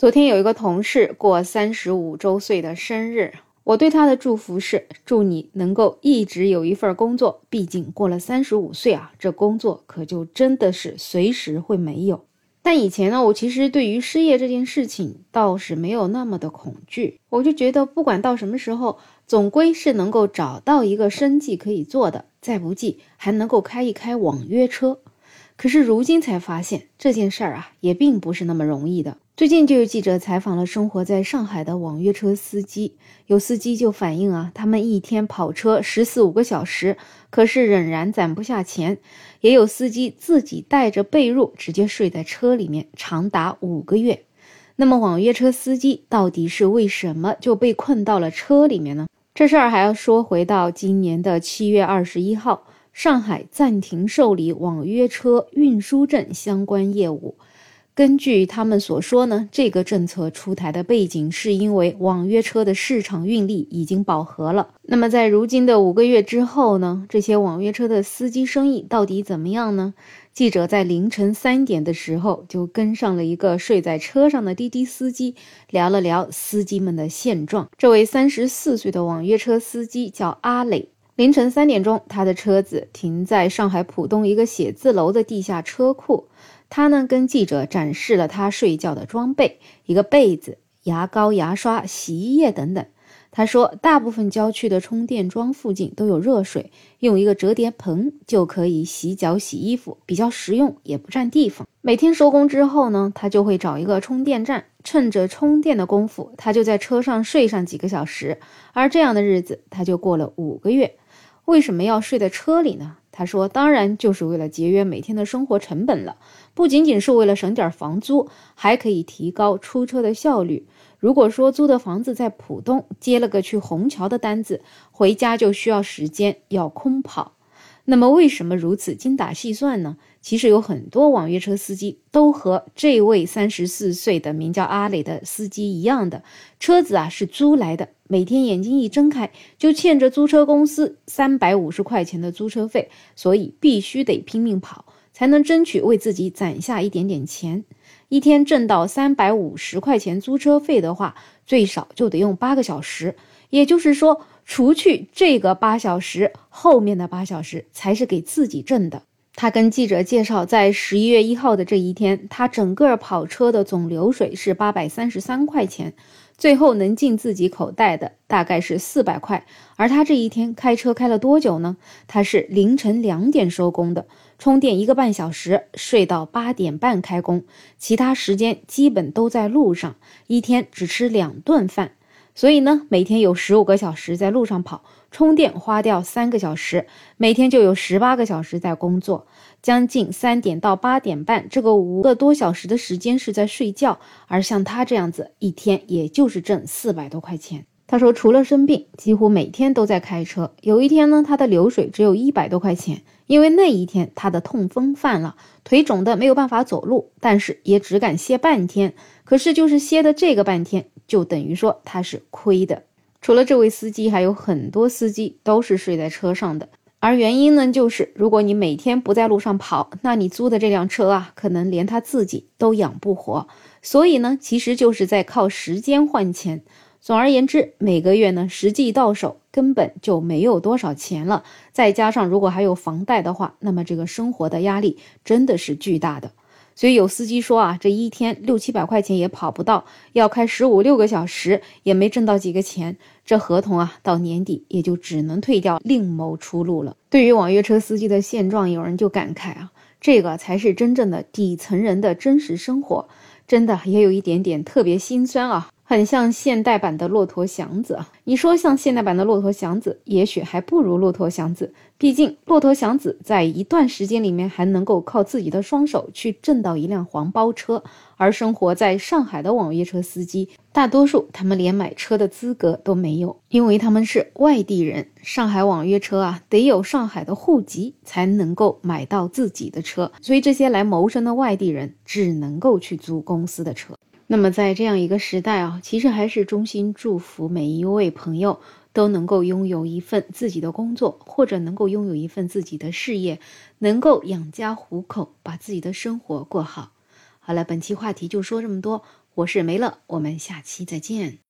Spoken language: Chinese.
昨天有一个同事过三十五周岁的生日，我对他的祝福是：祝你能够一直有一份工作。毕竟过了三十五岁啊，这工作可就真的是随时会没有。但以前呢，我其实对于失业这件事情倒是没有那么的恐惧，我就觉得不管到什么时候，总归是能够找到一个生计可以做的，再不济还能够开一开网约车。可是如今才发现这件事儿啊，也并不是那么容易的。最近就有记者采访了生活在上海的网约车司机，有司机就反映啊，他们一天跑车十四五个小时，可是仍然攒不下钱；也有司机自己带着被褥直接睡在车里面，长达五个月。那么网约车司机到底是为什么就被困到了车里面呢？这事儿还要说回到今年的七月二十一号，上海暂停受理网约车运输证相关业务。根据他们所说呢，这个政策出台的背景是因为网约车的市场运力已经饱和了。那么在如今的五个月之后呢，这些网约车的司机生意到底怎么样呢？记者在凌晨三点的时候就跟上了一个睡在车上的滴滴司机，聊了聊司机们的现状。这位三十四岁的网约车司机叫阿磊。凌晨三点钟，他的车子停在上海浦东一个写字楼的地下车库。他呢，跟记者展示了他睡觉的装备：一个被子、牙膏、牙刷、洗衣液等等。他说，大部分郊区的充电桩附近都有热水，用一个折叠盆就可以洗脚、洗衣服，比较实用，也不占地方。每天收工之后呢，他就会找一个充电站，趁着充电的功夫，他就在车上睡上几个小时。而这样的日子，他就过了五个月。为什么要睡在车里呢？他说：“当然就是为了节约每天的生活成本了，不仅仅是为了省点房租，还可以提高出车的效率。如果说租的房子在浦东，接了个去虹桥的单子，回家就需要时间，要空跑。那么为什么如此精打细算呢？其实有很多网约车司机都和这位三十四岁的名叫阿磊的司机一样的，车子啊是租来的。”每天眼睛一睁开，就欠着租车公司三百五十块钱的租车费，所以必须得拼命跑，才能争取为自己攒下一点点钱。一天挣到三百五十块钱租车费的话，最少就得用八个小时。也就是说，除去这个八小时，后面的八小时才是给自己挣的。他跟记者介绍，在十一月一号的这一天，他整个跑车的总流水是八百三十三块钱。最后能进自己口袋的大概是四百块，而他这一天开车开了多久呢？他是凌晨两点收工的，充电一个半小时，睡到八点半开工，其他时间基本都在路上，一天只吃两顿饭。所以呢，每天有十五个小时在路上跑，充电花掉三个小时，每天就有十八个小时在工作，将近三点到八点半，这个五个多小时的时间是在睡觉。而像他这样子，一天也就是挣四百多块钱。他说，除了生病，几乎每天都在开车。有一天呢，他的流水只有一百多块钱，因为那一天他的痛风犯了，腿肿的没有办法走路，但是也只敢歇半天。可是就是歇的这个半天。就等于说他是亏的。除了这位司机，还有很多司机都是睡在车上的。而原因呢，就是如果你每天不在路上跑，那你租的这辆车啊，可能连他自己都养不活。所以呢，其实就是在靠时间换钱。总而言之，每个月呢，实际到手根本就没有多少钱了。再加上如果还有房贷的话，那么这个生活的压力真的是巨大的。所以有司机说啊，这一天六七百块钱也跑不到，要开十五六个小时也没挣到几个钱，这合同啊到年底也就只能退掉，另谋出路了。对于网约车司机的现状，有人就感慨啊，这个才是真正的底层人的真实生活，真的也有一点点特别心酸啊。很像现代版的骆驼祥子啊！你说像现代版的骆驼祥子，也许还不如骆驼祥子。毕竟骆驼祥子在一段时间里面还能够靠自己的双手去挣到一辆黄包车，而生活在上海的网约车司机，大多数他们连买车的资格都没有，因为他们是外地人。上海网约车啊，得有上海的户籍才能够买到自己的车，所以这些来谋生的外地人只能够去租公司的车。那么在这样一个时代啊，其实还是衷心祝福每一位朋友都能够拥有一份自己的工作，或者能够拥有一份自己的事业，能够养家糊口，把自己的生活过好。好了，本期话题就说这么多。我是梅乐，我们下期再见。